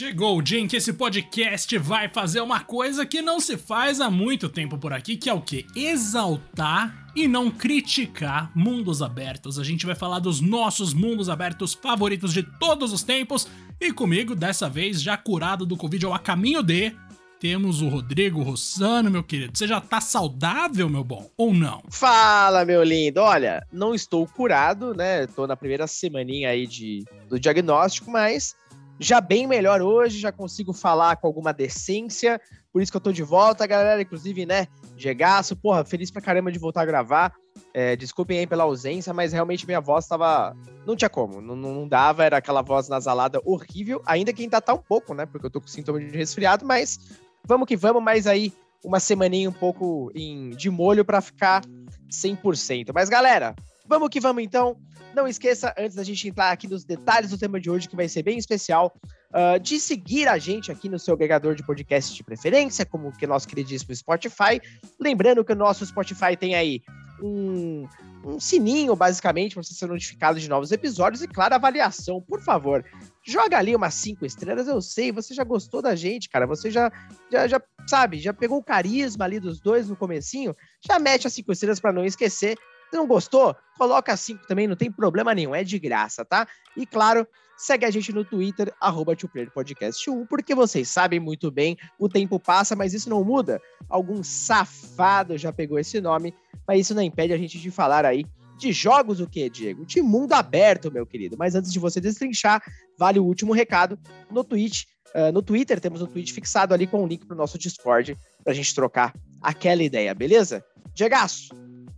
Chegou o dia em que esse podcast vai fazer uma coisa que não se faz há muito tempo por aqui, que é o que? Exaltar e não criticar mundos abertos. A gente vai falar dos nossos mundos abertos favoritos de todos os tempos. E comigo, dessa vez, já curado do Covid ou a caminho de, temos o Rodrigo Rossano, meu querido. Você já tá saudável, meu bom, ou não? Fala, meu lindo. Olha, não estou curado, né? Tô na primeira semaninha aí de, do diagnóstico, mas já bem melhor hoje, já consigo falar com alguma decência, por isso que eu tô de volta, galera, inclusive, né, Gegaço, porra, feliz pra caramba de voltar a gravar, é, desculpem aí pela ausência, mas realmente minha voz tava, não tinha como, não, não dava, era aquela voz nasalada horrível, ainda que ainda tá um pouco, né, porque eu tô com sintoma de resfriado, mas vamos que vamos, mas aí uma semaninha um pouco em, de molho para ficar 100%. Mas galera, vamos que vamos então, não esqueça, antes da gente entrar aqui nos detalhes do tema de hoje, que vai ser bem especial, uh, de seguir a gente aqui no seu agregador de podcast de preferência, como que nosso queridíssimo Spotify. Lembrando que o nosso Spotify tem aí um, um sininho, basicamente, para você ser notificado de novos episódios e, claro, avaliação, por favor. Joga ali umas cinco estrelas, eu sei, você já gostou da gente, cara. Você já, já, já sabe, já pegou o carisma ali dos dois no comecinho, já mete as cinco estrelas para não esquecer. Não gostou, coloca cinco também, não tem problema nenhum, é de graça, tá? E claro, segue a gente no Twitter, arroba Podcast 1, porque vocês sabem muito bem, o tempo passa, mas isso não muda. Algum safado já pegou esse nome, mas isso não impede a gente de falar aí de jogos o que, Diego? De mundo aberto, meu querido. Mas antes de você destrinchar, vale o último recado. No Twitch, uh, no Twitter, temos um tweet fixado ali com o um link pro nosso Discord pra gente trocar aquela ideia, beleza? Diegaço,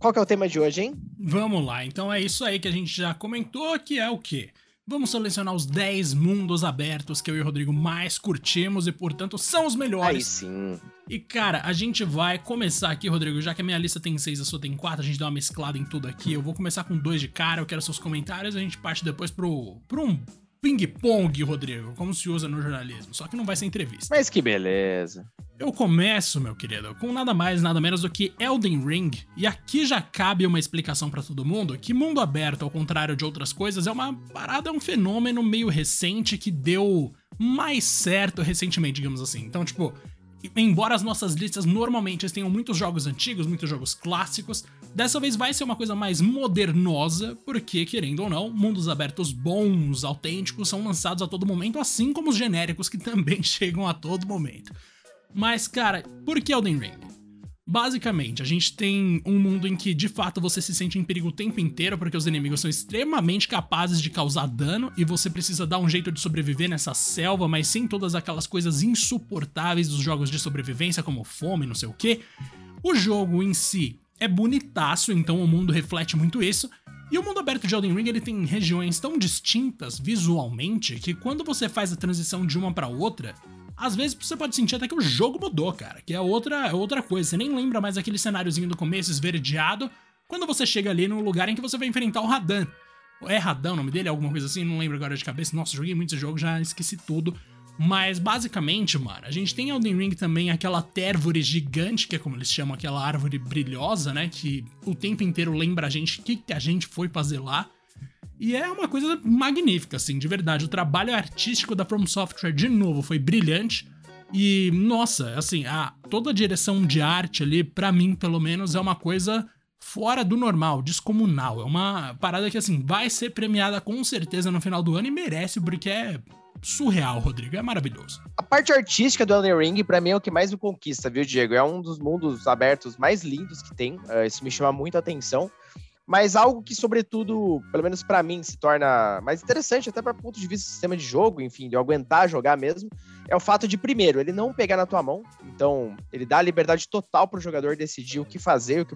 qual que é o tema de hoje, hein? Vamos lá, então é isso aí que a gente já comentou, que é o quê? Vamos selecionar os 10 mundos abertos que eu e o Rodrigo mais curtimos e, portanto, são os melhores. Aí sim. E, cara, a gente vai começar aqui, Rodrigo, já que a minha lista tem 6 a sua tem 4, a gente dá uma mesclada em tudo aqui. Eu vou começar com dois de cara, eu quero seus comentários, a gente parte depois pro, pro um ping-pong, Rodrigo, como se usa no jornalismo, só que não vai ser entrevista. Mas que beleza. Eu começo, meu querido, com nada mais, nada menos do que Elden Ring, e aqui já cabe uma explicação para todo mundo que mundo aberto, ao contrário de outras coisas, é uma parada, é um fenômeno meio recente que deu mais certo recentemente, digamos assim. Então, tipo, embora as nossas listas normalmente tenham muitos jogos antigos, muitos jogos clássicos, dessa vez vai ser uma coisa mais modernosa, porque, querendo ou não, mundos abertos bons, autênticos, são lançados a todo momento, assim como os genéricos que também chegam a todo momento. Mas, cara, por que Elden Ring? Basicamente, a gente tem um mundo em que de fato você se sente em perigo o tempo inteiro porque os inimigos são extremamente capazes de causar dano e você precisa dar um jeito de sobreviver nessa selva, mas sem todas aquelas coisas insuportáveis dos jogos de sobrevivência, como fome, não sei o que. O jogo em si é bonitaço, então o mundo reflete muito isso. E o mundo aberto de Elden Ring ele tem regiões tão distintas visualmente que quando você faz a transição de uma para outra, às vezes você pode sentir até que o jogo mudou, cara, que é outra, é outra coisa. Você nem lembra mais aquele cenáriozinho do começo esverdeado quando você chega ali no lugar em que você vai enfrentar o Radan. É Radan o nome dele? Alguma coisa assim? Não lembro agora de cabeça. Nossa, joguei muitos jogos, já esqueci tudo. Mas basicamente, mano, a gente tem Elden Ring também aquela térvore gigante, que é como eles chamam, aquela árvore brilhosa, né? Que o tempo inteiro lembra a gente o que, que a gente foi fazer lá. E é uma coisa magnífica, assim, de verdade. O trabalho artístico da From Software, de novo, foi brilhante. E, nossa, assim, a, toda a direção de arte ali, para mim, pelo menos, é uma coisa fora do normal, descomunal. É uma parada que, assim, vai ser premiada com certeza no final do ano e merece, porque é surreal, Rodrigo. É maravilhoso. A parte artística do Elden Ring, pra mim, é o que mais me conquista, viu, Diego? É um dos mundos abertos mais lindos que tem. Uh, isso me chama muito atenção mas algo que, sobretudo, pelo menos para mim, se torna mais interessante, até para ponto de vista do sistema de jogo, enfim, de aguentar jogar mesmo, é o fato de, primeiro, ele não pegar na tua mão, então ele dá a liberdade total para o jogador decidir o que fazer, o que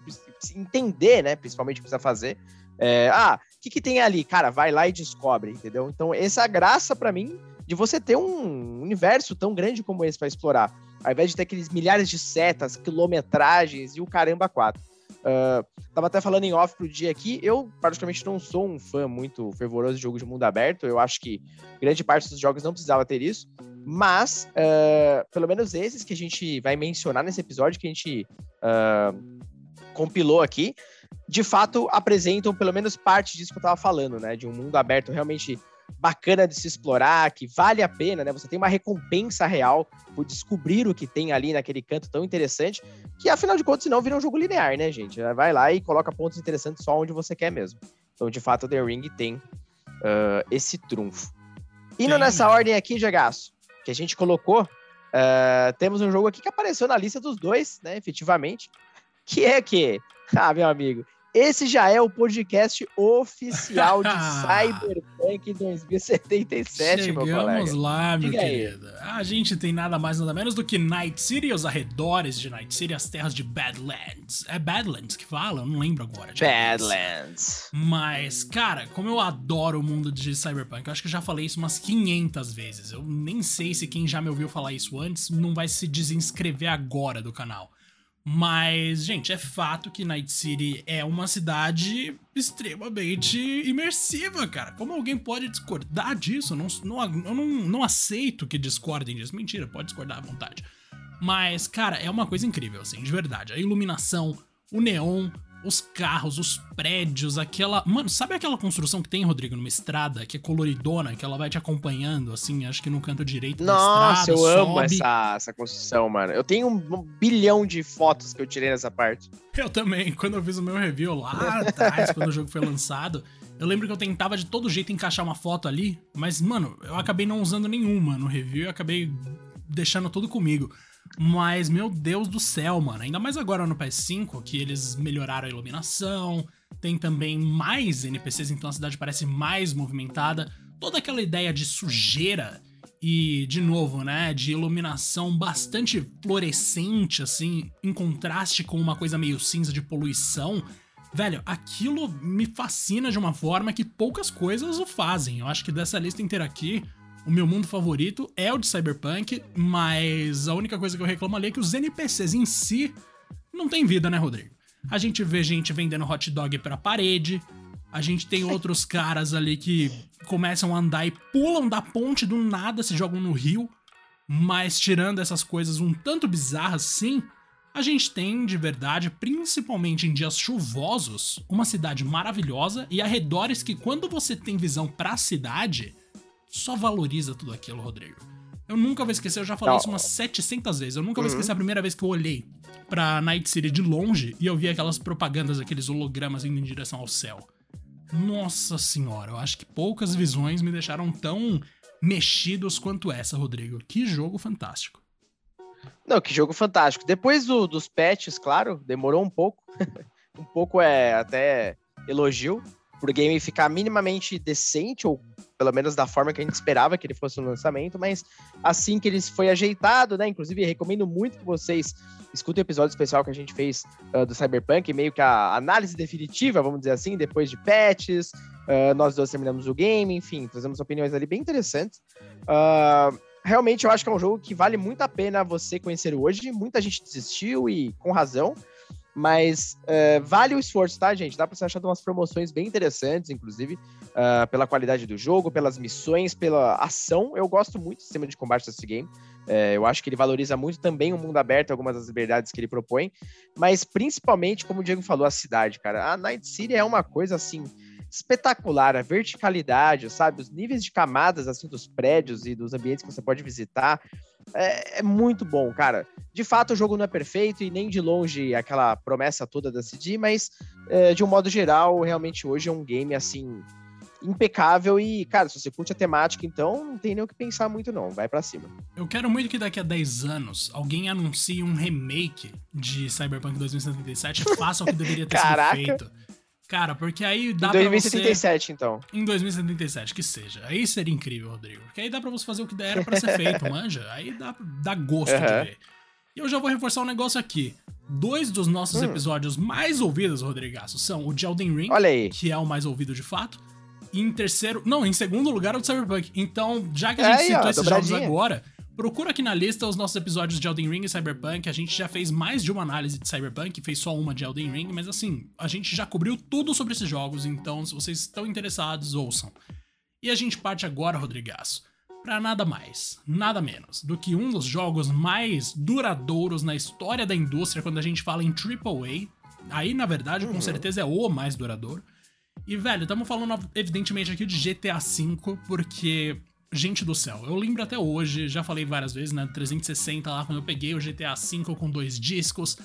entender, né, principalmente o que precisa fazer. É, ah, o que, que tem ali? Cara, vai lá e descobre, entendeu? Então, essa é a graça para mim de você ter um universo tão grande como esse para explorar, ao invés de ter aqueles milhares de setas, quilometragens e o caramba quatro. Uh, tava até falando em off pro dia aqui, eu praticamente não sou um fã muito fervoroso de jogo de mundo aberto, eu acho que grande parte dos jogos não precisava ter isso, mas uh, pelo menos esses que a gente vai mencionar nesse episódio, que a gente uh, compilou aqui, de fato apresentam pelo menos parte disso que eu tava falando, né, de um mundo aberto realmente bacana de se explorar, que vale a pena, né? Você tem uma recompensa real por descobrir o que tem ali naquele canto tão interessante, que afinal de contas, senão vira um jogo linear, né, gente? Vai lá e coloca pontos interessantes só onde você quer mesmo. Então, de fato, The Ring tem uh, esse trunfo. Indo tem, nessa ordem aqui, Jagaço, que a gente colocou, uh, temos um jogo aqui que apareceu na lista dos dois, né, efetivamente, que é que, ah, meu amigo, esse já é o podcast oficial de Cyberpunk 2077, Chegamos meu colega. Chegamos lá, meu Diga querido. Aí. A gente tem nada mais nada menos do que Night City, os arredores de Night City, as terras de Badlands. É Badlands que fala? Eu não lembro agora. Badlands. Mas, cara, como eu adoro o mundo de Cyberpunk, eu acho que eu já falei isso umas 500 vezes. Eu nem sei se quem já me ouviu falar isso antes não vai se desinscrever agora do canal. Mas, gente, é fato que Night City é uma cidade extremamente imersiva, cara. Como alguém pode discordar disso? Eu não, não, eu não, não aceito que discordem disso. Mentira, pode discordar à vontade. Mas, cara, é uma coisa incrível, assim, de verdade. A iluminação, o neon, os carros, os prédios, aquela. Mano, sabe aquela construção que tem, Rodrigo, numa estrada, que é coloridona, que ela vai te acompanhando, assim, acho que no canto direito da Nossa, estrada. Nossa, eu amo essa, essa construção, mano. Eu tenho um, um, bilhão de fotos que eu tirei nessa parte. Eu também, quando eu fiz o meu review lá atrás, quando o jogo foi lançado. Eu lembro que eu tentava de todo jeito encaixar uma foto ali, mas, mano, eu acabei não usando nenhuma no review e acabei deixando tudo comigo. Mas, meu Deus do céu, mano. Ainda mais agora no PS5, que eles melhoraram a iluminação. Tem também mais NPCs, então a cidade parece mais movimentada. Toda aquela ideia de sujeira e, de novo, né, de iluminação bastante fluorescente, assim, em contraste com uma coisa meio cinza de poluição. Velho, aquilo me fascina de uma forma que poucas coisas o fazem. Eu acho que dessa lista inteira aqui, o meu mundo favorito é o de Cyberpunk, mas a única coisa que eu reclamo ali é que os NPCs em si não tem vida, né, Rodrigo? A gente vê gente vendendo hot dog pra parede, a gente tem outros caras ali que começam a andar e pulam da ponte do nada, se jogam no rio, mas tirando essas coisas um tanto bizarras, sim, a gente tem de verdade, principalmente em dias chuvosos, uma cidade maravilhosa e arredores que quando você tem visão pra cidade, só valoriza tudo aquilo, Rodrigo. Eu nunca vou esquecer, eu já falei Não. isso umas 700 vezes. Eu nunca uhum. vou esquecer a primeira vez que eu olhei pra Night City de longe e eu vi aquelas propagandas, aqueles hologramas indo em direção ao céu. Nossa senhora, eu acho que poucas visões me deixaram tão mexidos quanto essa, Rodrigo. Que jogo fantástico. Não, que jogo fantástico. Depois do, dos patches, claro, demorou um pouco. um pouco é até elogio, pro game ficar minimamente decente, ou pelo menos da forma que a gente esperava que ele fosse no lançamento, mas assim que ele foi ajeitado, né? Inclusive, recomendo muito que vocês escutem o episódio especial que a gente fez uh, do Cyberpunk, meio que a análise definitiva, vamos dizer assim, depois de patches. Uh, nós dois terminamos o game, enfim, trazemos opiniões ali bem interessantes. Uh, realmente, eu acho que é um jogo que vale muito a pena você conhecer hoje. Muita gente desistiu e com razão. Mas uh, vale o esforço, tá, gente? Dá pra você achar umas promoções bem interessantes, inclusive, uh, pela qualidade do jogo, pelas missões, pela ação. Eu gosto muito do sistema de combate desse game. Uh, eu acho que ele valoriza muito também o mundo aberto, algumas das liberdades que ele propõe. Mas principalmente, como o Diego falou, a cidade, cara. A Night City é uma coisa assim espetacular, a verticalidade, sabe? Os níveis de camadas assim dos prédios e dos ambientes que você pode visitar é, é, muito bom, cara. De fato, o jogo não é perfeito e nem de longe aquela promessa toda da CD, mas é, de um modo geral, realmente hoje é um game assim impecável e, cara, se você curte a temática, então não tem nem o que pensar muito não, vai para cima. Eu quero muito que daqui a 10 anos alguém anuncie um remake de Cyberpunk 2077 e faça o que deveria ter sido feito. Cara, porque aí dá em 2077, você... então. Em 2077, que seja. Aí seria incrível, Rodrigo. Porque aí dá pra você fazer o que era pra ser feito, manja. Aí dá, dá gosto uhum. de ver. E eu já vou reforçar um negócio aqui. Dois dos nossos hum. episódios mais ouvidos, Rodrigaço, são o de Elden Ring, que é o mais ouvido de fato. E em terceiro. Não, em segundo lugar é o de Cyberpunk. Então, já que a gente é, citou ó, esses jogos agora, Procura aqui na lista os nossos episódios de Elden Ring e Cyberpunk. A gente já fez mais de uma análise de Cyberpunk, fez só uma de Elden Ring, mas assim, a gente já cobriu tudo sobre esses jogos, então se vocês estão interessados, ouçam. E a gente parte agora, Rodrigaço, para nada mais, nada menos do que um dos jogos mais duradouros na história da indústria quando a gente fala em AAA. Aí, na verdade, uhum. com certeza é o mais duradouro. E, velho, estamos falando evidentemente aqui de GTA V, porque, gente do céu, eu lembro até hoje, já falei várias vezes, né, 360 lá, quando eu peguei o GTA V com dois discos,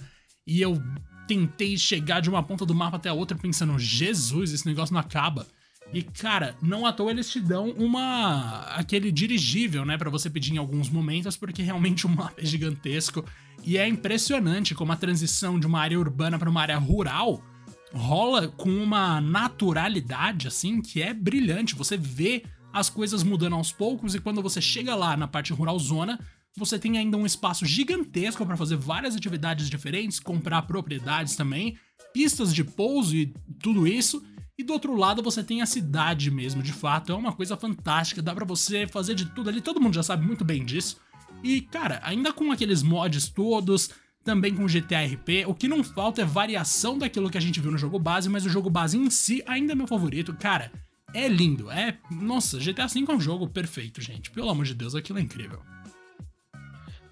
e eu tentei chegar de uma ponta do mapa até a outra pensando, Jesus, esse negócio não acaba. E, cara, não à toa eles te dão uma. aquele dirigível, né, para você pedir em alguns momentos, porque realmente o mapa é gigantesco. E é impressionante como a transição de uma área urbana para uma área rural rola com uma naturalidade, assim, que é brilhante. Você vê as coisas mudando aos poucos, e quando você chega lá na parte rural zona, você tem ainda um espaço gigantesco para fazer várias atividades diferentes, comprar propriedades também, pistas de pouso e tudo isso. E do outro lado você tem a cidade mesmo, de fato, é uma coisa fantástica, dá para você fazer de tudo ali, todo mundo já sabe muito bem disso. E, cara, ainda com aqueles mods todos, também com GTA RP, o que não falta é variação daquilo que a gente viu no jogo base, mas o jogo base em si ainda é meu favorito. Cara, é lindo, é. Nossa, GTA V é um jogo perfeito, gente. Pelo amor de Deus, aquilo é incrível.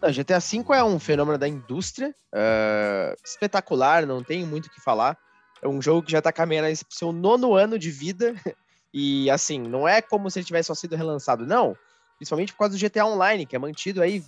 Não, GTA V é um fenômeno da indústria, uh, espetacular, não tem muito o que falar. É um jogo que já tá caminhando pro seu nono ano de vida. E assim, não é como se ele tivesse só sido relançado, não. Principalmente por causa do GTA Online, que é mantido aí,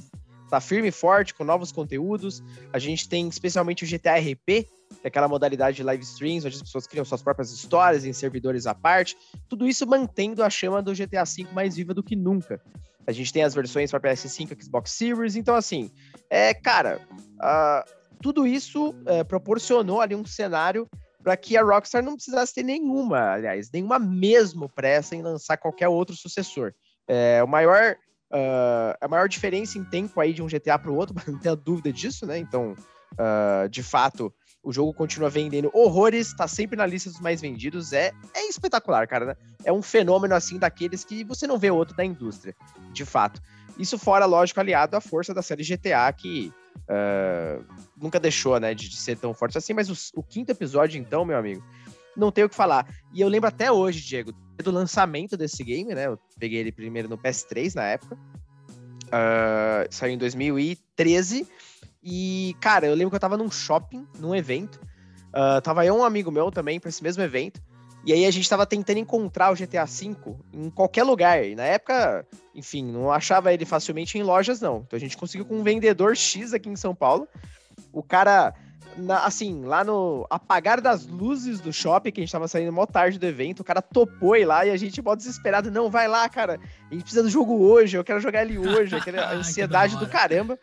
tá firme e forte, com novos conteúdos. A gente tem especialmente o GTA RP, que é aquela modalidade de live streams, onde as pessoas criam suas próprias histórias em servidores à parte. Tudo isso mantendo a chama do GTA V mais viva do que nunca. A gente tem as versões para PS5, Xbox Series, então assim, é, cara, uh, tudo isso uh, proporcionou ali um cenário para que a Rockstar não precisasse ter nenhuma, aliás, nenhuma mesmo pressa em lançar qualquer outro sucessor. É, o maior, uh, a maior diferença em tempo aí de um GTA para o outro, não tenho dúvida disso, né? Então, uh, de fato, o jogo continua vendendo horrores, está sempre na lista dos mais vendidos, é, é espetacular, cara, né? É um fenômeno assim daqueles que você não vê outro da indústria, de fato. Isso fora, lógico, aliado à força da série GTA, que uh, nunca deixou, né, de, de, ser tão forte assim, mas o, o, quinto episódio, então, meu amigo, não tem o que falar. E eu lembro até hoje, Diego, do lançamento desse game, né, eu peguei ele primeiro no PS3 na época, uh, saiu em 2013, e, cara, eu lembro que eu tava num shopping, num evento, uh, tava eu um amigo meu também para esse mesmo evento, e aí a gente tava tentando encontrar o GTA V em qualquer lugar. E na época, enfim, não achava ele facilmente em lojas, não. Então a gente conseguiu com um vendedor X aqui em São Paulo. O cara, na, assim, lá no apagar das luzes do shopping, que a gente tava saindo mó tarde do evento, o cara topou ir lá e a gente, mó desesperado, não, vai lá, cara. A gente precisa do jogo hoje, eu quero jogar ele hoje. Aquela ansiedade do caramba.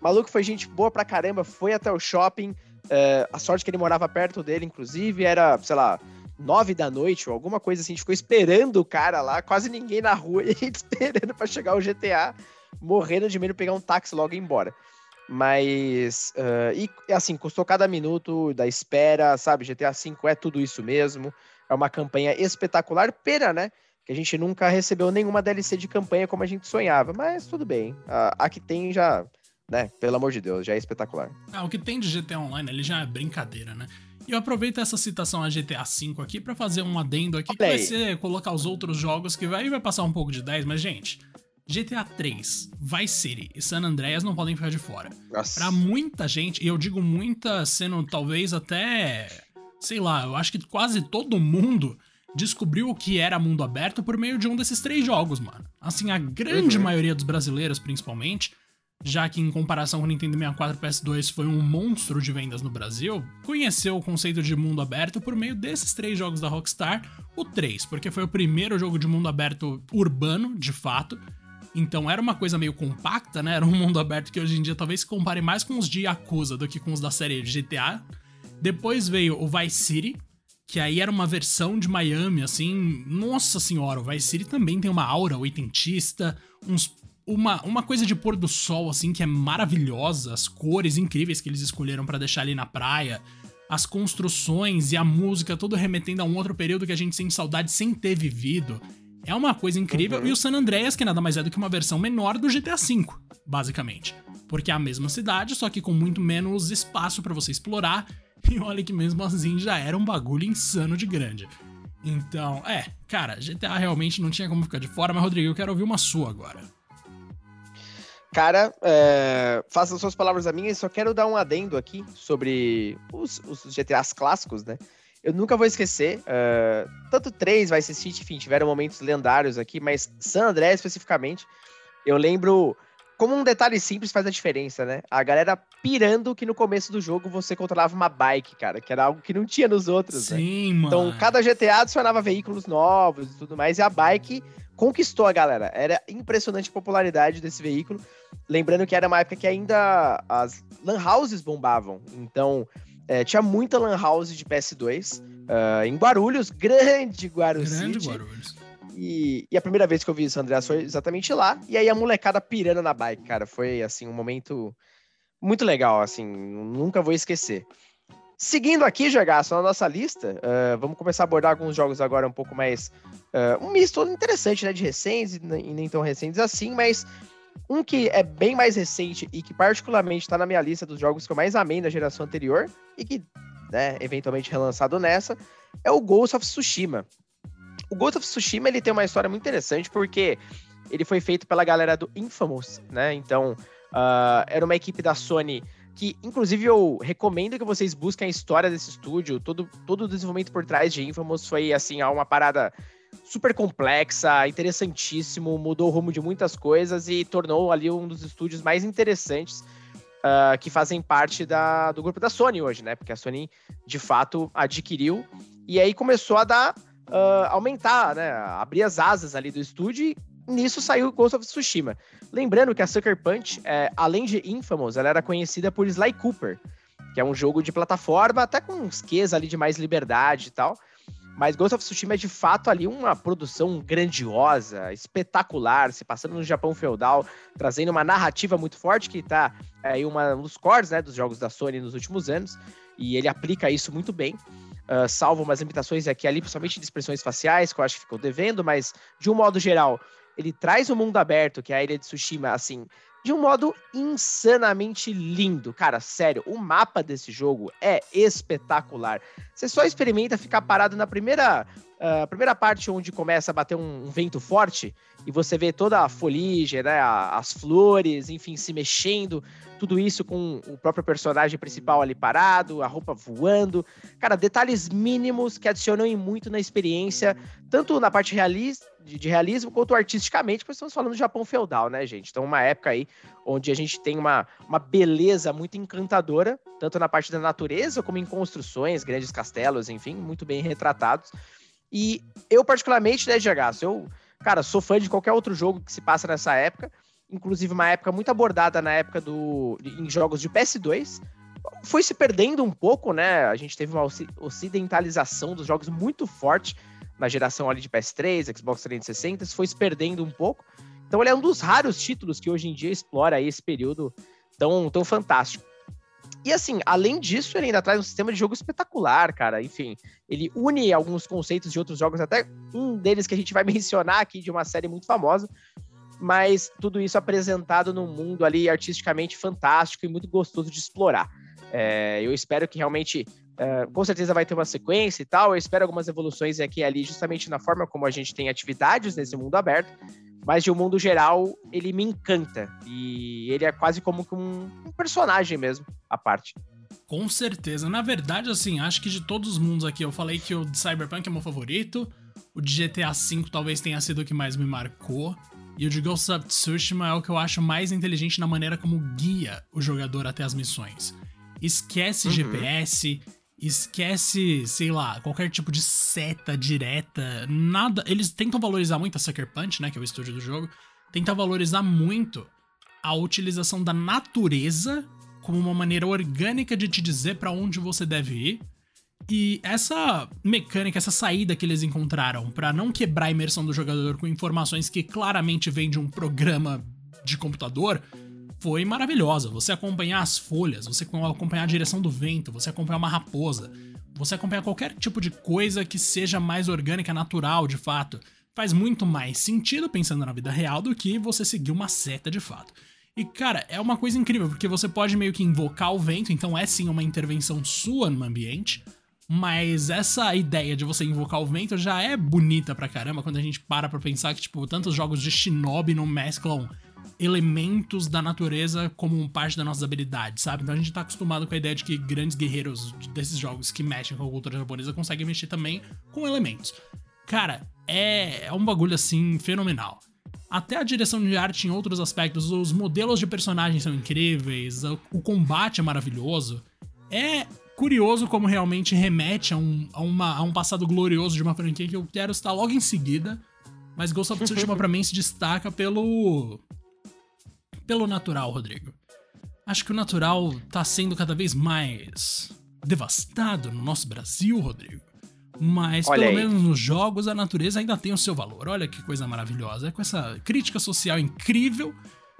O maluco foi gente boa pra caramba, foi até o shopping. Uh, a sorte que ele morava perto dele, inclusive, era, sei lá, nove da noite ou alguma coisa assim, a gente ficou esperando o cara lá, quase ninguém na rua, e a gente esperando para chegar o GTA, morrendo de medo de pegar um táxi logo e ir embora. Mas, uh, e assim, custou cada minuto da espera, sabe? GTA V é tudo isso mesmo. É uma campanha espetacular. Pena, né? Que a gente nunca recebeu nenhuma DLC de campanha como a gente sonhava. Mas tudo bem. A, a que tem já, né? Pelo amor de Deus, já é espetacular. Ah, o que tem de GTA Online, ele já é brincadeira, né? E eu aproveito essa citação a GTA V aqui para fazer um adendo aqui, que vai ser colocar os outros jogos que vai, vai passar um pouco de 10, mas, gente, GTA 3, Vice City e San Andreas não podem ficar de fora. Nossa. Pra muita gente, e eu digo muita sendo talvez até, sei lá, eu acho que quase todo mundo descobriu o que era mundo aberto por meio de um desses três jogos, mano. Assim, a grande uhum. maioria dos brasileiros, principalmente, já que em comparação com o Nintendo 64 PS2 foi um monstro de vendas no Brasil, conheceu o conceito de mundo aberto por meio desses três jogos da Rockstar, o 3, porque foi o primeiro jogo de mundo aberto urbano, de fato, então era uma coisa meio compacta, né? Era um mundo aberto que hoje em dia talvez se compare mais com os de Yakuza do que com os da série GTA. Depois veio o Vice City, que aí era uma versão de Miami, assim, nossa senhora, o Vice City também tem uma aura oitentista, uns uma, uma coisa de pôr do sol, assim, que é maravilhosa, as cores incríveis que eles escolheram para deixar ali na praia, as construções e a música, tudo remetendo a um outro período que a gente sente saudade sem ter vivido. É uma coisa incrível. Uhum. E o San Andreas, que nada mais é do que uma versão menor do GTA V, basicamente. Porque é a mesma cidade, só que com muito menos espaço para você explorar. E olha que mesmo assim já era um bagulho insano de grande. Então, é, cara, GTA realmente não tinha como ficar de fora, mas Rodrigo, eu quero ouvir uma sua agora. Cara, é, faça suas palavras a minha e só quero dar um adendo aqui sobre os, os GTAs clássicos, né? Eu nunca vou esquecer. Uh, tanto 3, Vice City, enfim, tiveram momentos lendários aqui, mas San André especificamente, eu lembro como um detalhe simples faz a diferença, né? A galera pirando que no começo do jogo você controlava uma bike, cara, que era algo que não tinha nos outros. Né? Sim, né? mano. Então, cada GTA adicionava veículos novos e tudo mais, e a bike conquistou a galera. Era impressionante a popularidade desse veículo. Lembrando que era uma época que ainda as lan houses bombavam. Então, é, tinha muita lan house de PS2 uh, em Guarulhos, grande Guarulhos. Grande. Guarulhos. E, e, a primeira vez que eu vi isso, André, foi exatamente lá. E aí a molecada pirando na bike, cara. Foi, assim, um momento muito legal, assim. Nunca vou esquecer. Seguindo aqui, Jogaço, na nossa lista, uh, vamos começar a abordar alguns jogos agora um pouco mais. Uh, um misto interessante, né? De recentes e nem tão recentes assim, mas um que é bem mais recente e que, particularmente, está na minha lista dos jogos que eu mais amei da geração anterior e que, né, eventualmente relançado nessa, é o Ghost of Tsushima. O Ghost of Tsushima ele tem uma história muito interessante porque ele foi feito pela galera do Infamous, né? Então, uh, era uma equipe da Sony que, inclusive, eu recomendo que vocês busquem a história desse estúdio. Todo, todo o desenvolvimento por trás de Infamous foi, assim, uma parada super complexa, interessantíssimo, mudou o rumo de muitas coisas e tornou ali um dos estúdios mais interessantes uh, que fazem parte da, do grupo da Sony hoje, né? Porque a Sony, de fato, adquiriu e aí começou a dar uh, aumentar, né? Abrir as asas ali do estúdio e nisso saiu Ghost of Tsushima. Lembrando que a Sucker Punch, é, além de Infamous, ela era conhecida por Sly Cooper, que é um jogo de plataforma, até com quês ali de mais liberdade e tal. Mas Ghost of Tsushima é de fato ali uma produção grandiosa, espetacular, se passando no Japão feudal, trazendo uma narrativa muito forte que tá é, aí uma, um dos cores né, dos jogos da Sony nos últimos anos, e ele aplica isso muito bem uh, salvo umas limitações aqui ali, principalmente de expressões faciais, que eu acho que ficou devendo, mas de um modo geral, ele traz o mundo aberto, que é a ilha de Tsushima, assim, de um modo insanamente lindo. Cara, sério, o mapa desse jogo é espetacular. Você só experimenta ficar parado na primeira, uh, primeira parte onde começa a bater um, um, vento forte e você vê toda a foligem, né, as flores, enfim, se mexendo, tudo isso com o próprio personagem principal ali parado, a roupa voando. Cara, detalhes mínimos que adicionam muito na experiência, tanto na parte realista, de, de, realismo quanto artisticamente, porque estamos falando do Japão feudal, né, gente? Então, uma época aí onde a gente tem uma, uma beleza muito encantadora, tanto na parte da natureza como em construções, grandes castelos, enfim, muito bem retratados. E eu, particularmente, né, GH, eu Cara, sou fã de qualquer outro jogo que se passa nessa época. Inclusive, uma época muito abordada na época do. em jogos de PS2. Foi se perdendo um pouco, né? A gente teve uma ocidentalização dos jogos muito forte na geração ali de PS3, Xbox 360, isso foi se perdendo um pouco. Então ele é um dos raros títulos que hoje em dia explora esse período tão, tão fantástico. E assim, além disso, ele ainda traz um sistema de jogo espetacular, cara. Enfim, ele une alguns conceitos de outros jogos, até um deles que a gente vai mencionar aqui de uma série muito famosa. Mas tudo isso apresentado num mundo ali artisticamente fantástico e muito gostoso de explorar. É, eu espero que realmente Uh, com certeza vai ter uma sequência e tal. Eu espero algumas evoluções aqui e ali, justamente na forma como a gente tem atividades nesse mundo aberto. Mas de um mundo geral, ele me encanta. E ele é quase como um, um personagem mesmo, a parte. Com certeza. Na verdade, assim, acho que de todos os mundos aqui, eu falei que o de Cyberpunk é meu favorito. O de GTA V talvez tenha sido o que mais me marcou. E o de Ghost of Tsushima é o que eu acho mais inteligente na maneira como guia o jogador até as missões. Esquece uhum. GPS, esquece, sei lá, qualquer tipo de seta direta, nada. Eles tentam valorizar muito a Sucker Punch, né, que é o estúdio do jogo, tenta valorizar muito a utilização da natureza como uma maneira orgânica de te dizer para onde você deve ir. E essa mecânica, essa saída que eles encontraram para não quebrar a imersão do jogador com informações que claramente vêm de um programa de computador, foi maravilhosa. Você acompanhar as folhas, você acompanhar a direção do vento, você acompanhar uma raposa, você acompanhar qualquer tipo de coisa que seja mais orgânica, natural, de fato, faz muito mais sentido pensando na vida real do que você seguir uma seta de fato. E cara, é uma coisa incrível, porque você pode meio que invocar o vento, então é sim uma intervenção sua no ambiente, mas essa ideia de você invocar o vento já é bonita pra caramba quando a gente para pra pensar que, tipo, tantos jogos de Shinobi não mesclam elementos da natureza como parte das nossas habilidades, sabe? Então a gente tá acostumado com a ideia de que grandes guerreiros desses jogos que mexem com a cultura japonesa conseguem mexer também com elementos. Cara, é, é um bagulho assim fenomenal. Até a direção de arte em outros aspectos, os modelos de personagens são incríveis, o combate é maravilhoso. É curioso como realmente remete a um, a, uma, a um passado glorioso de uma franquia que eu quero estar logo em seguida. Mas Ghost of Tsushima pra mim se destaca pelo. Pelo natural, Rodrigo. Acho que o natural tá sendo cada vez mais devastado no nosso Brasil, Rodrigo. Mas Olha pelo aí. menos nos jogos a natureza ainda tem o seu valor. Olha que coisa maravilhosa. É com essa crítica social incrível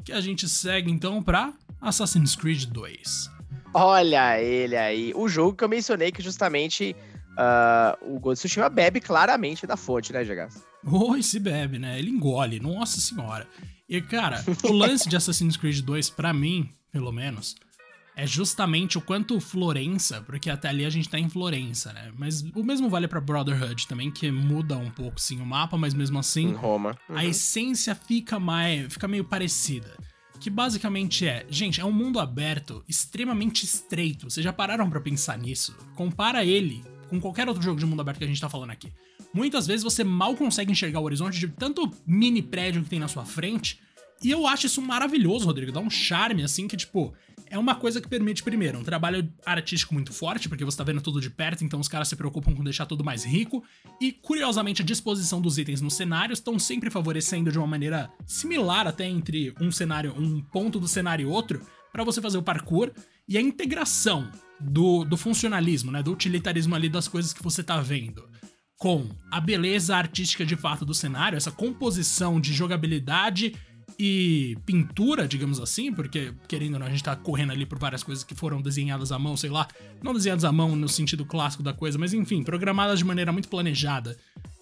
que a gente segue então pra Assassin's Creed 2. Olha ele aí. O jogo que eu mencionei que justamente uh, o Ghost of Tsushima bebe claramente da fonte, né, Gegas? Oi, se bebe, né? Ele engole, nossa senhora. E, cara, o lance de Assassin's Creed 2, para mim, pelo menos, é justamente o quanto Florença, porque até ali a gente tá em Florença, né? Mas o mesmo vale para Brotherhood também, que muda um pouco sim o mapa, mas mesmo assim, em Roma. Uhum. A essência fica mais, fica meio parecida. Que basicamente é, gente, é um mundo aberto extremamente estreito. Vocês já pararam para pensar nisso? Compara ele com qualquer outro jogo de mundo aberto que a gente tá falando aqui. Muitas vezes você mal consegue enxergar o horizonte de tanto mini prédio que tem na sua frente. E eu acho isso maravilhoso, Rodrigo. Dá um charme, assim, que, tipo, é uma coisa que permite, primeiro, um trabalho artístico muito forte, porque você tá vendo tudo de perto, então os caras se preocupam com deixar tudo mais rico. E, curiosamente, a disposição dos itens nos cenários estão sempre favorecendo de uma maneira similar até entre um cenário, um ponto do cenário e outro, para você fazer o parkour. E a integração do, do funcionalismo, né? Do utilitarismo ali das coisas que você tá vendo com a beleza artística de fato do cenário, essa composição de jogabilidade e pintura, digamos assim, porque, querendo ou não, a gente tá correndo ali por várias coisas que foram desenhadas à mão, sei lá, não desenhadas à mão no sentido clássico da coisa, mas enfim, programadas de maneira muito planejada.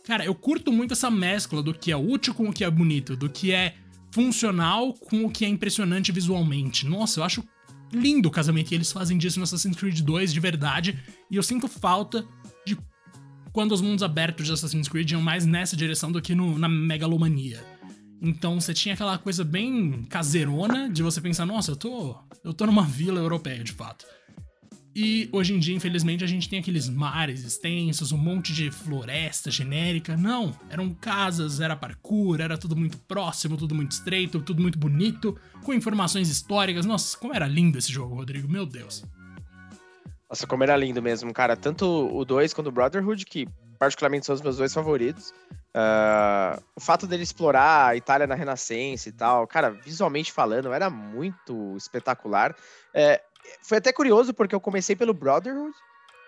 Cara, eu curto muito essa mescla do que é útil com o que é bonito, do que é funcional com o que é impressionante visualmente. Nossa, eu acho lindo o casamento e eles fazem disso no Assassin's Creed 2 de verdade, e eu sinto falta de quando os mundos abertos de Assassin's Creed iam mais nessa direção do que no, na megalomania. Então você tinha aquela coisa bem caseirona de você pensar, nossa, eu tô, eu tô numa vila europeia, de fato. E hoje em dia, infelizmente, a gente tem aqueles mares extensos, um monte de floresta genérica. Não, eram casas, era parkour, era tudo muito próximo, tudo muito estreito, tudo muito bonito, com informações históricas. Nossa, como era lindo esse jogo, Rodrigo, meu Deus. Nossa, como era lindo mesmo, cara. Tanto o 2 quanto o Brotherhood, que particularmente são os meus dois favoritos. Uh, o fato dele explorar a Itália na Renascença e tal, cara, visualmente falando, era muito espetacular. É, foi até curioso, porque eu comecei pelo Brotherhood,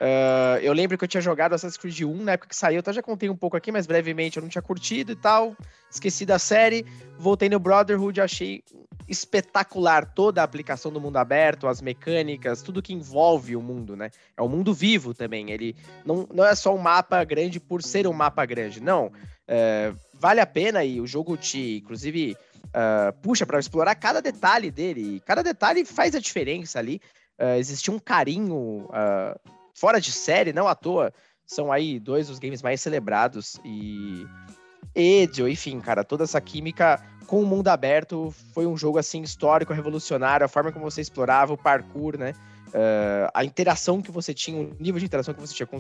Uh, eu lembro que eu tinha jogado Assassin's Creed 1 na época que saiu, então já contei um pouco aqui, mas brevemente eu não tinha curtido e tal. Esqueci da série, voltei no Brotherhood, achei espetacular toda a aplicação do mundo aberto, as mecânicas, tudo que envolve o mundo, né? É um mundo vivo também. Ele não, não é só um mapa grande por ser um mapa grande, não. Uh, vale a pena e o jogo te, inclusive, uh, puxa para explorar cada detalhe dele. Cada detalhe faz a diferença ali. Uh, existe um carinho fora de série, não à toa, são aí dois dos games mais celebrados e Ezio, enfim, cara, toda essa química com o mundo aberto foi um jogo assim histórico, revolucionário, a forma como você explorava o parkour, né? Uh, a interação que você tinha, o nível de interação que você tinha com,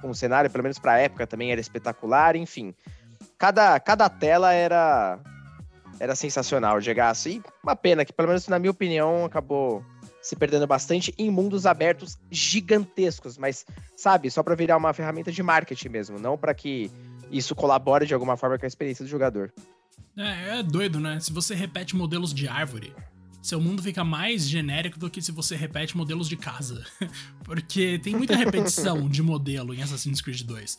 com o cenário, pelo menos pra época também era espetacular, enfim. Cada, cada tela era era sensacional, Gegaço. E uma pena que, pelo menos na minha opinião, acabou se perdendo bastante em mundos abertos gigantescos, mas sabe, só para virar uma ferramenta de marketing mesmo, não para que isso colabore de alguma forma com a experiência do jogador. É, é doido, né? Se você repete modelos de árvore, seu mundo fica mais genérico do que se você repete modelos de casa. Porque tem muita repetição de modelo em Assassin's Creed 2.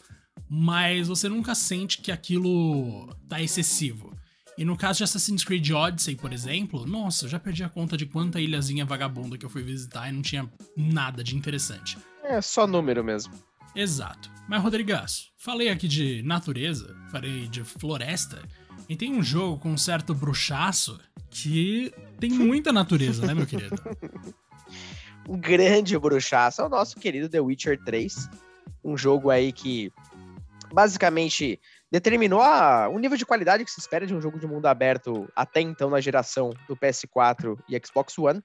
Mas você nunca sente que aquilo tá excessivo. E no caso de Assassin's Creed Odyssey, por exemplo, nossa, eu já perdi a conta de quanta ilhazinha vagabunda que eu fui visitar e não tinha nada de interessante. É só número mesmo. Exato. Mas, Rodrigaço, falei aqui de natureza, falei de floresta, e tem um jogo com um certo bruxaço que tem muita natureza, né, meu querido? um grande bruxaço é o nosso querido The Witcher 3. Um jogo aí que basicamente determinou a, o nível de qualidade que se espera de um jogo de mundo aberto até então na geração do PS4 e Xbox One.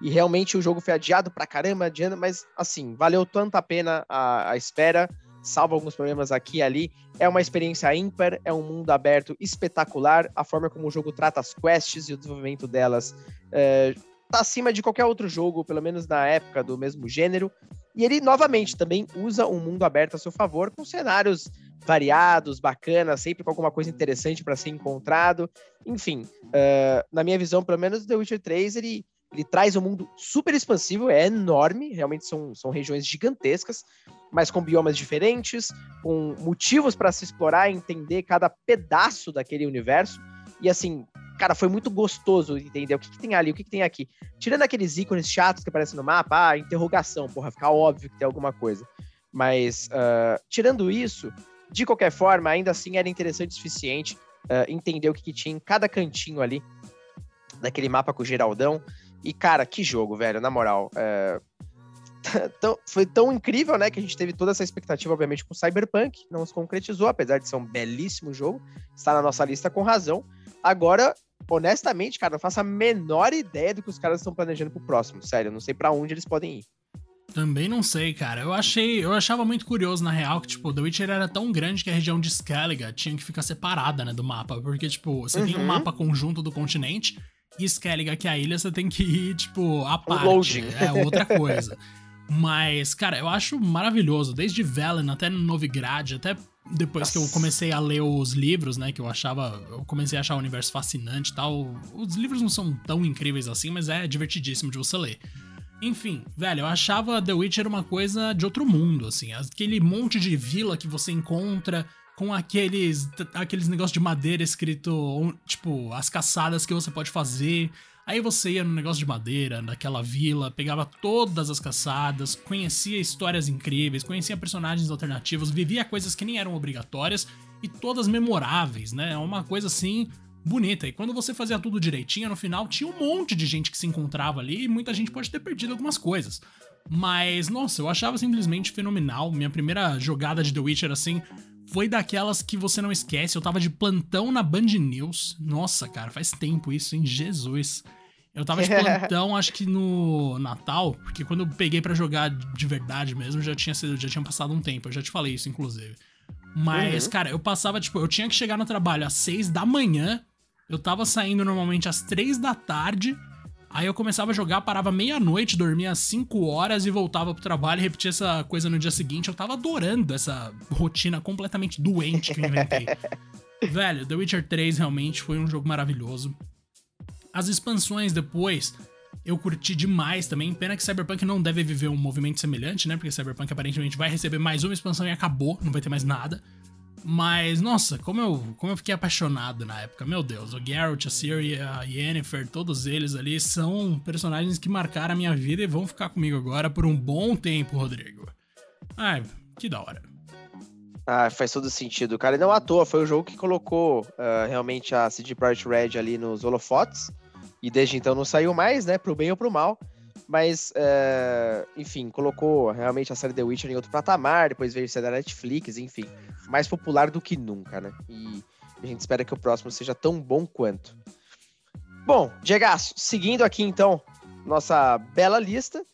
E realmente o jogo foi adiado pra caramba, adiando, mas assim, valeu tanto a pena a, a espera, salvo alguns problemas aqui e ali. É uma experiência ímpar, é um mundo aberto espetacular. A forma como o jogo trata as quests e o desenvolvimento delas é, tá acima de qualquer outro jogo, pelo menos na época do mesmo gênero. E ele, novamente, também usa um mundo aberto a seu favor, com cenários variados, bacanas, sempre com alguma coisa interessante para ser encontrado. Enfim, uh, na minha visão, pelo menos, The Witcher 3, ele, ele traz um mundo super expansivo, é enorme, realmente são, são regiões gigantescas, mas com biomas diferentes, com motivos para se explorar e entender cada pedaço daquele universo. E assim, cara, foi muito gostoso entender o que, que tem ali, o que, que, tem aqui. Tirando aqueles ícones chatos que aparecem no mapa, ah, interrogação, porra, fica óbvio que tem alguma coisa. Mas, uh, tirando isso, de qualquer forma, ainda assim era interessante o suficiente uh, entender o que, que, tinha em cada cantinho ali daquele mapa com o Geraldão. E, cara, que jogo, velho, na moral. Tão, foi tão incrível, né, que a gente teve toda essa expectativa, obviamente, com Cyberpunk. Não se concretizou, apesar de ser um belíssimo jogo. Está na nossa lista com razão. Agora, honestamente, cara, não faço a menor ideia do que os caras estão planejando pro próximo. Sério, não sei para onde eles podem ir. Também não sei, cara. Eu achei, eu achava muito curioso na real que tipo, The Witcher era tão grande que a região de Skellige tinha que ficar separada, né, do mapa, porque tipo, você uhum. tem um uhum. mapa conjunto do continente e Skellige, que é a ilha, você tem que ir tipo a parte. É outra coisa. Mas, cara, eu acho maravilhoso, desde Velen até Novigrad, até depois que eu comecei a ler os livros, né, que eu achava, eu comecei a achar o universo fascinante e tal. Os livros não são tão incríveis assim, mas é divertidíssimo de você ler. Enfim, velho, eu achava The Witcher uma coisa de outro mundo, assim. Aquele monte de vila que você encontra com aqueles, aqueles negócios de madeira escrito, tipo, as caçadas que você pode fazer. Aí você ia no negócio de madeira, naquela vila, pegava todas as caçadas, conhecia histórias incríveis, conhecia personagens alternativos, vivia coisas que nem eram obrigatórias e todas memoráveis, né? É uma coisa assim bonita. E quando você fazia tudo direitinho, no final tinha um monte de gente que se encontrava ali e muita gente pode ter perdido algumas coisas. Mas, nossa, eu achava simplesmente fenomenal. Minha primeira jogada de The Witcher, assim, foi daquelas que você não esquece. Eu tava de plantão na Band News. Nossa, cara, faz tempo isso, hein? Jesus. Eu tava de plantão, acho que no Natal, porque quando eu peguei para jogar de verdade mesmo, já tinha sido, já tinha passado um tempo. Eu já te falei isso, inclusive. Mas, uhum. cara, eu passava, tipo, eu tinha que chegar no trabalho às seis da manhã eu tava saindo normalmente às três da tarde. Aí eu começava a jogar, parava meia-noite, dormia às 5 horas e voltava pro trabalho e repetia essa coisa no dia seguinte. Eu tava adorando essa rotina completamente doente que eu inventei. Velho, The Witcher 3 realmente foi um jogo maravilhoso. As expansões depois, eu curti demais também. Pena que Cyberpunk não deve viver um movimento semelhante, né? Porque Cyberpunk aparentemente vai receber mais uma expansão e acabou, não vai ter mais nada. Mas, nossa, como eu, como eu fiquei apaixonado na época. Meu Deus, o Geralt, a Ciri, a Yennefer, todos eles ali são personagens que marcaram a minha vida e vão ficar comigo agora por um bom tempo, Rodrigo. Ai, que da hora. Ah, faz todo sentido, cara. E não à toa, foi o jogo que colocou uh, realmente a CD Projekt Red ali nos holofotes. E desde então não saiu mais, né? Pro bem ou pro mal. Mas, uh, enfim, colocou realmente a série The Witcher em outro patamar, depois veio ser da Netflix, enfim mais popular do que nunca, né? E a gente espera que o próximo seja tão bom quanto. Bom, Diego, seguindo aqui então nossa bela lista,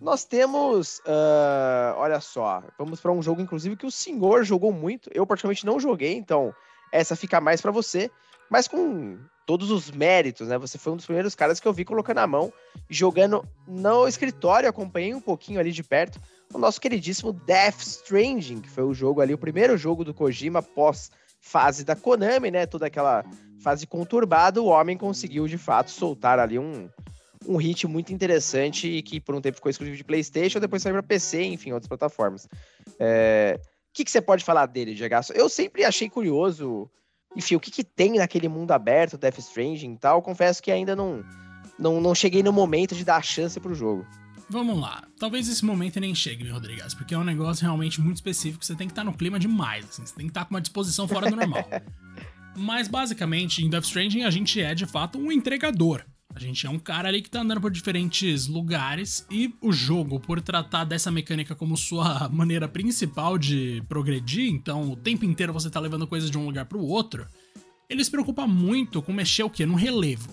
nós temos, uh, olha só, vamos para um jogo inclusive que o senhor jogou muito, eu praticamente não joguei, então essa fica mais para você, mas com todos os méritos, né? Você foi um dos primeiros caras que eu vi colocando a mão, jogando no escritório, acompanhei um pouquinho ali de perto, o nosso queridíssimo Death Stranding, que foi o jogo ali, o primeiro jogo do Kojima pós fase da Konami, né? Toda aquela fase conturbada, o homem conseguiu de fato soltar ali um, um hit muito interessante e que por um tempo ficou exclusivo de PlayStation, depois saiu para PC, enfim, outras plataformas. É... O que, que você pode falar dele, Diego? Eu sempre achei curioso, enfim, o que, que tem naquele mundo aberto, Death Stranding e tal. Confesso que ainda não, não, não cheguei no momento de dar a chance pro jogo. Vamos lá. Talvez esse momento nem chegue, meu Rodrigues, porque é um negócio realmente muito específico. Você tem que estar no clima demais, assim, você tem que estar com uma disposição fora do normal. Mas basicamente, em Death Stranding, a gente é de fato um entregador. A gente é um cara ali que tá andando por diferentes lugares e o jogo, por tratar dessa mecânica como sua maneira principal de progredir, então o tempo inteiro você tá levando coisas de um lugar pro outro, ele se preocupa muito com mexer o quê? No relevo.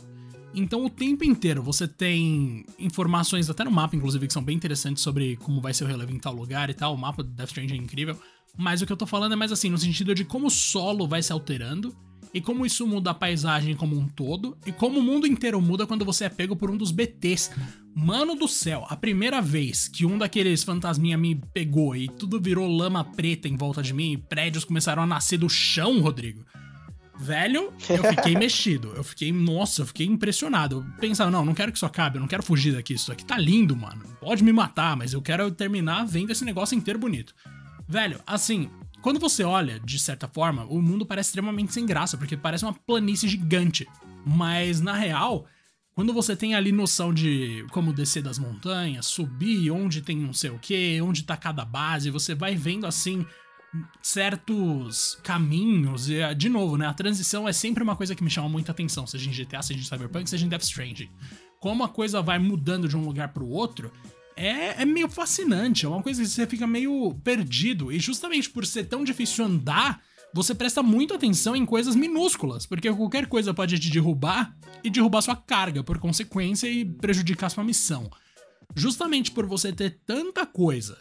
Então o tempo inteiro você tem informações, até no mapa, inclusive, que são bem interessantes sobre como vai ser o relevo em tal lugar e tal. O mapa do Death Stranding é incrível. Mas o que eu tô falando é mais assim, no sentido de como o solo vai se alterando e como isso muda a paisagem como um todo, e como o mundo inteiro muda quando você é pego por um dos BTs. Mano do céu, a primeira vez que um daqueles fantasminha me pegou e tudo virou lama preta em volta de mim e prédios começaram a nascer do chão, Rodrigo. Velho, eu fiquei mexido. Eu fiquei, nossa, eu fiquei impressionado. Eu pensava, não, não quero que isso acabe, eu não quero fugir daqui. Isso aqui tá lindo, mano. Pode me matar, mas eu quero terminar vendo esse negócio inteiro bonito. Velho, assim, quando você olha, de certa forma, o mundo parece extremamente sem graça, porque parece uma planície gigante. Mas, na real, quando você tem ali noção de como descer das montanhas, subir, onde tem não sei o que, onde tá cada base, você vai vendo assim certos caminhos. E, de novo, né? A transição é sempre uma coisa que me chama muita atenção, seja em GTA, seja em Cyberpunk, seja em Death Stranding. Como a coisa vai mudando de um lugar pro outro é, é meio fascinante, é uma coisa que você fica meio perdido. E justamente por ser tão difícil andar, você presta muita atenção em coisas minúsculas, porque qualquer coisa pode te derrubar e derrubar sua carga, por consequência, e prejudicar sua missão. Justamente por você ter tanta coisa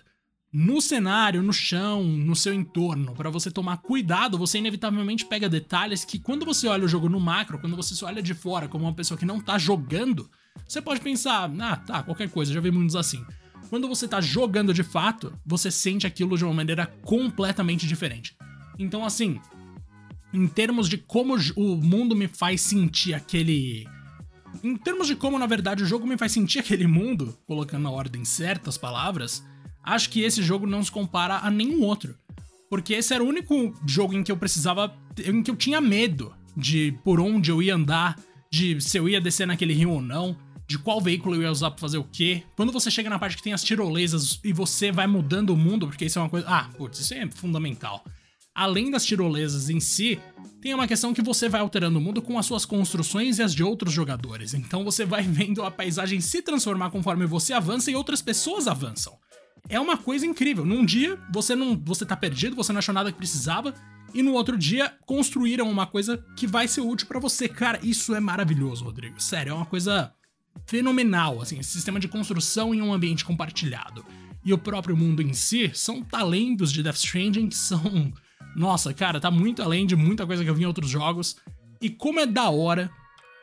no cenário, no chão, no seu entorno, para você tomar cuidado, você inevitavelmente pega detalhes que quando você olha o jogo no macro, quando você só olha de fora como uma pessoa que não tá jogando, você pode pensar, ah, tá, qualquer coisa, já vi mundos assim. Quando você tá jogando de fato, você sente aquilo de uma maneira completamente diferente. Então, assim, em termos de como o mundo me faz sentir aquele. Em termos de como, na verdade, o jogo me faz sentir aquele mundo, colocando na ordem certas palavras, acho que esse jogo não se compara a nenhum outro. Porque esse era o único jogo em que eu precisava. em que eu tinha medo de por onde eu ia andar, de se eu ia descer naquele rio ou não, de qual veículo eu ia usar pra fazer o quê. Quando você chega na parte que tem as tirolesas e você vai mudando o mundo, porque isso é uma coisa. Ah, putz, isso é fundamental. Além das tirolesas em si, tem uma questão que você vai alterando o mundo com as suas construções e as de outros jogadores. Então você vai vendo a paisagem se transformar conforme você avança e outras pessoas avançam. É uma coisa incrível. Num dia, você não, você tá perdido, você não achou nada que precisava, e no outro dia construíram uma coisa que vai ser útil para você. Cara, isso é maravilhoso, Rodrigo. Sério, é uma coisa fenomenal, assim, esse sistema de construção em um ambiente compartilhado. E o próprio mundo em si são talentos de Death Stranding que são. Nossa, cara, tá muito além de muita coisa que eu vi em outros jogos. E como é da hora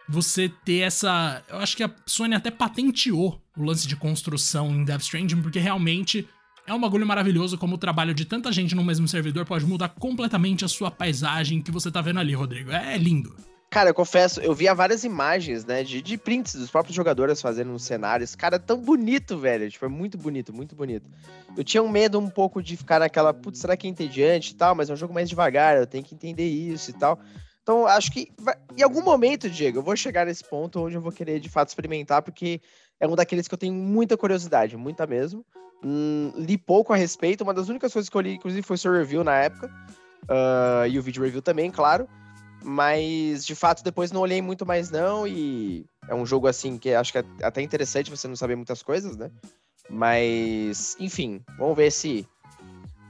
você ter essa. Eu acho que a Sony até patenteou o lance de construção em Death Stranding, porque realmente é um bagulho maravilhoso como o trabalho de tanta gente no mesmo servidor pode mudar completamente a sua paisagem que você tá vendo ali, Rodrigo. É lindo. Cara, eu confesso, eu via várias imagens, né, de, de prints dos próprios jogadores fazendo uns cenários. Cara, é tão bonito, velho. Tipo, é muito bonito, muito bonito. Eu tinha um medo um pouco de ficar naquela, putz, será que é entediante e tal? Mas é um jogo mais devagar, eu tenho que entender isso e tal. Então, acho que vai... em algum momento, Diego, eu vou chegar nesse ponto onde eu vou querer de fato experimentar, porque é um daqueles que eu tenho muita curiosidade, muita mesmo. Hum, li pouco a respeito. Uma das únicas coisas que eu li, inclusive, foi seu review na época. Uh, e o vídeo review também, claro. Mas, de fato, depois não olhei muito mais, não. E é um jogo, assim, que acho que é até interessante você não saber muitas coisas, né? Mas, enfim, vamos ver se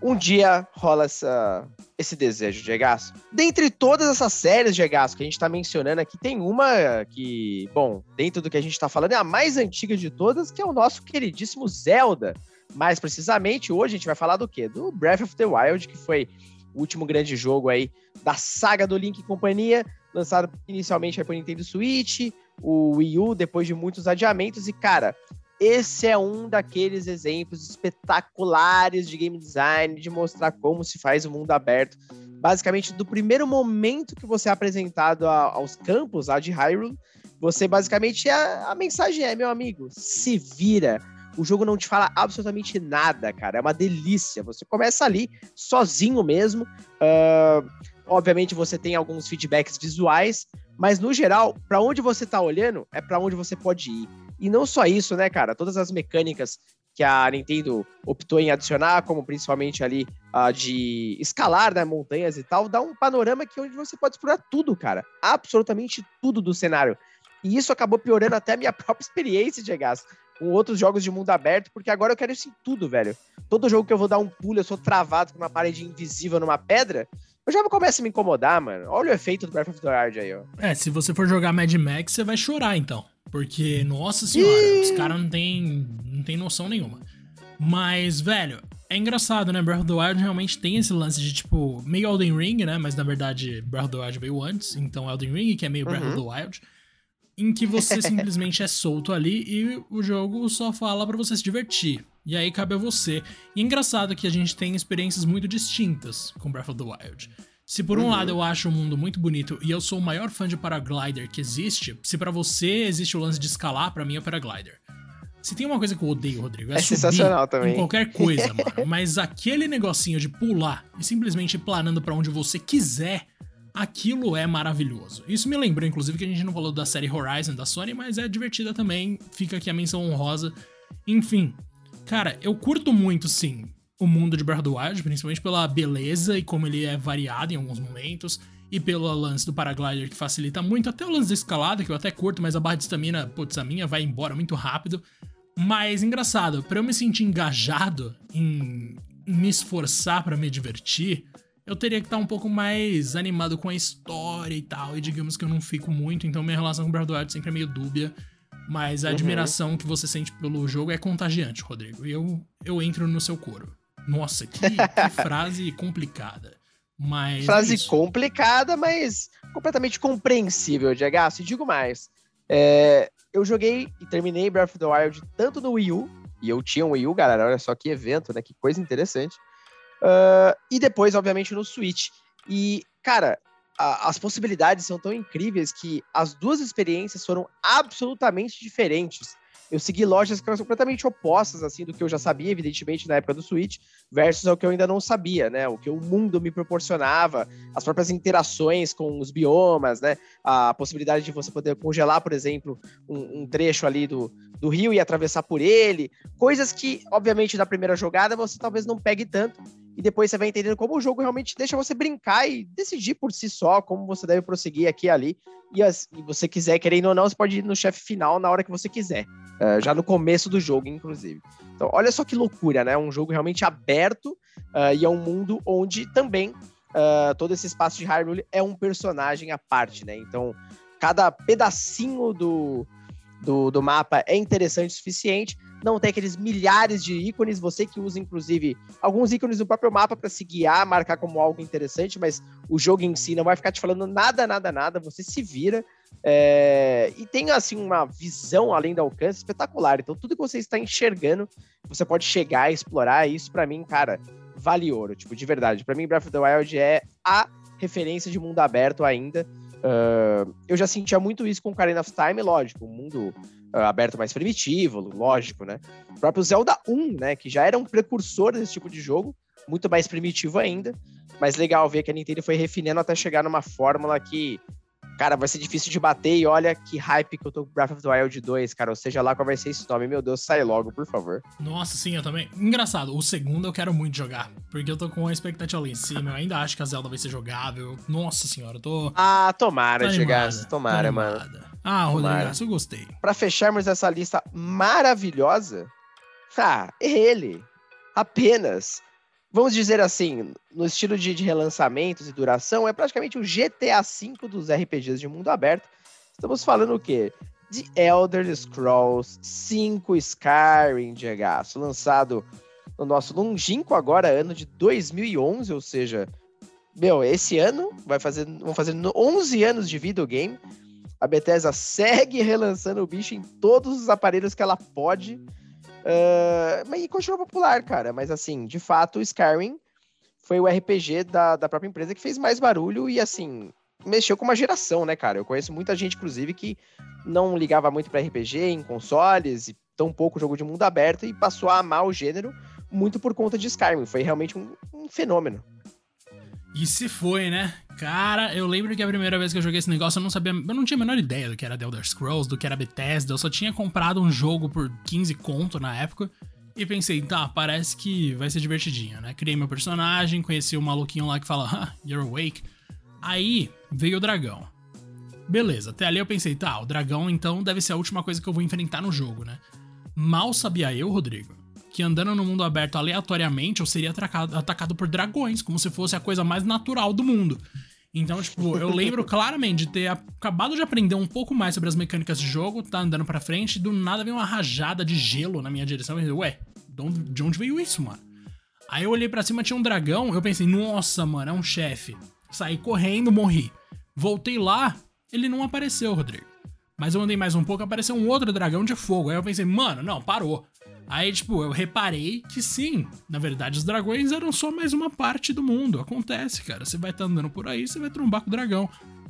um dia rola essa, esse desejo de Egaço. Dentre todas essas séries de Egaço que a gente tá mencionando aqui, tem uma que, bom, dentro do que a gente tá falando, é a mais antiga de todas, que é o nosso queridíssimo Zelda. Mais precisamente, hoje a gente vai falar do quê? Do Breath of the Wild, que foi o último grande jogo aí da saga do Link e companhia, lançado inicialmente para o Nintendo Switch, o Wii U, depois de muitos adiamentos. E, cara, esse é um daqueles exemplos espetaculares de game design, de mostrar como se faz o mundo aberto. Basicamente, do primeiro momento que você é apresentado a, aos campos lá de Hyrule, você basicamente, a, a mensagem é, meu amigo, se vira o jogo não te fala absolutamente nada, cara. É uma delícia. Você começa ali, sozinho mesmo. Uh, obviamente você tem alguns feedbacks visuais, mas no geral, para onde você tá olhando é para onde você pode ir. E não só isso, né, cara? Todas as mecânicas que a Nintendo optou em adicionar, como principalmente ali uh, de escalar né, montanhas e tal, dá um panorama que é onde você pode explorar tudo, cara. Absolutamente tudo do cenário. E isso acabou piorando até a minha própria experiência de gasto com outros jogos de mundo aberto, porque agora eu quero isso em tudo, velho. Todo jogo que eu vou dar um pulo, eu sou travado com uma parede invisível numa pedra, eu já começo a me incomodar, mano. Olha o efeito do Breath of the Wild aí, ó. É, se você for jogar Mad Max, você vai chorar, então. Porque, nossa senhora, os caras não tem, não tem noção nenhuma. Mas, velho, é engraçado, né? Breath of the Wild realmente tem esse lance de, tipo, meio Elden Ring, né? Mas, na verdade, Breath of the Wild veio antes. Então, Elden Ring, que é meio Breath of the uhum. Wild em que você simplesmente é solto ali e o jogo só fala para você se divertir. E aí cabe a você. E é engraçado que a gente tem experiências muito distintas com Breath of the Wild. Se por um uhum. lado eu acho o mundo muito bonito e eu sou o maior fã de paraglider que existe, se para você existe o lance de escalar, para mim é paraglider. Se tem uma coisa que eu odeio, Rodrigo, é, é sensacional também. em qualquer coisa, mano. Mas aquele negocinho de pular e simplesmente ir planando para onde você quiser, aquilo é maravilhoso. Isso me lembrou, inclusive, que a gente não falou da série Horizon da Sony, mas é divertida também. Fica aqui a menção honrosa. Enfim, cara, eu curto muito, sim, o mundo de Breath of the Wild, principalmente pela beleza e como ele é variado em alguns momentos. E pelo lance do paraglider que facilita muito, até o lance da escalada, que eu até curto, mas a barra de estamina, putz, a minha vai embora muito rápido. Mas engraçado, para eu me sentir engajado em me esforçar para me divertir, eu teria que estar um pouco mais animado com a história e tal. E digamos que eu não fico muito, então minha relação com Breath of the Wild sempre é meio dúbia. Mas a uhum. admiração que você sente pelo jogo é contagiante, Rodrigo. E eu, eu entro no seu coro. Nossa, que, que frase complicada. Mas. Frase é complicada, mas completamente compreensível, Diego. E digo mais. É, eu joguei e terminei Breath of the Wild tanto no Wii U, e eu tinha um Wii U, galera. Olha só que evento, né? Que coisa interessante. Uh, e depois, obviamente, no Switch. E, cara, a, as possibilidades são tão incríveis que as duas experiências foram absolutamente diferentes. Eu segui lojas que eram completamente opostas, assim, do que eu já sabia, evidentemente, na época do Switch, versus o que eu ainda não sabia, né? O que o mundo me proporcionava, as próprias interações com os biomas, né? A possibilidade de você poder congelar, por exemplo, um, um trecho ali do, do rio e atravessar por ele. Coisas que, obviamente, na primeira jogada você talvez não pegue tanto, e depois você vai entendendo como o jogo realmente deixa você brincar e decidir por si só como você deve prosseguir aqui e ali. E se você quiser, querendo ou não, você pode ir no chefe final na hora que você quiser. Uh, já no começo do jogo, inclusive. Então, olha só que loucura, né? Um jogo realmente aberto uh, e é um mundo onde também uh, todo esse espaço de Hyrule é um personagem à parte, né? Então, cada pedacinho do, do, do mapa é interessante o suficiente não tem aqueles milhares de ícones, você que usa inclusive alguns ícones do próprio mapa para se guiar, marcar como algo interessante, mas o jogo em si não vai ficar te falando nada, nada, nada, você se vira. É... e tem assim uma visão além do alcance espetacular. Então tudo que você está enxergando, você pode chegar e explorar. Isso para mim, cara, vale ouro, tipo de verdade. Para mim, Breath of the Wild é a referência de mundo aberto ainda. Uh, eu já sentia muito isso com Karen of Time, lógico, um mundo uh, aberto mais primitivo, lógico, né? O próprio Zelda 1, né, que já era um precursor desse tipo de jogo, muito mais primitivo ainda, mas legal ver que a Nintendo foi refinando até chegar numa fórmula que, cara, vai ser difícil de bater e olha que hype que eu tô com Breath of the Wild 2, cara, ou seja lá qual vai ser esse nome, meu Deus, sai logo, por favor. Nossa, sim, eu também. Engraçado, o segundo eu quero muito jogar, porque eu tô com a expectativa lá em cima, eu ainda acho que a Zelda vai ser jogável, nossa senhora, eu tô... Ah, tomara, chegar, tomara, mano. Ah, Rodrigo, eu gostei. Para fecharmos essa lista maravilhosa, ah, ele, apenas, vamos dizer assim, no estilo de, de relançamentos e duração, é praticamente o GTA V dos RPGs de mundo aberto. Estamos falando o quê? De Elder Scrolls 5 Skyrim, Diego, lançado no nosso longínquo agora, ano de 2011, ou seja, meu, esse ano vai fazer, vão fazer 11 anos de videogame a Bethesda segue relançando o bicho em todos os aparelhos que ela pode. Uh, mas continua popular, cara. Mas assim, de fato, Skyrim foi o RPG da, da própria empresa que fez mais barulho e assim, mexeu com uma geração, né, cara? Eu conheço muita gente, inclusive, que não ligava muito para RPG em consoles e tão pouco jogo de mundo aberto e passou a amar o gênero muito por conta de Skyrim. Foi realmente um, um fenômeno. E se foi, né? Cara, eu lembro que a primeira vez que eu joguei esse negócio eu não sabia, eu não tinha a menor ideia do que era The Elder Scrolls, do que era Bethesda, eu só tinha comprado um jogo por 15 conto na época e pensei, tá, parece que vai ser divertidinho, né? Criei meu personagem, conheci o maluquinho lá que fala, ah, you're awake. Aí veio o dragão. Beleza, até ali eu pensei, tá, o dragão então deve ser a última coisa que eu vou enfrentar no jogo, né? Mal sabia eu, Rodrigo, que andando no mundo aberto aleatoriamente eu seria atacado, atacado por dragões, como se fosse a coisa mais natural do mundo. Então, tipo, eu lembro claramente de ter acabado de aprender um pouco mais sobre as mecânicas de jogo, tá andando pra frente, e do nada veio uma rajada de gelo na minha direção e eu, ué, de onde veio isso, mano? Aí eu olhei para cima, tinha um dragão, eu pensei, nossa, mano, é um chefe. Saí correndo, morri. Voltei lá, ele não apareceu, Rodrigo. Mas eu andei mais um pouco, apareceu um outro dragão de fogo. Aí eu pensei, mano, não, parou. Aí, tipo, eu reparei que sim, na verdade, os dragões eram só mais uma parte do mundo. Acontece, cara. Você vai estar tá andando por aí, você vai trombar com o dragão.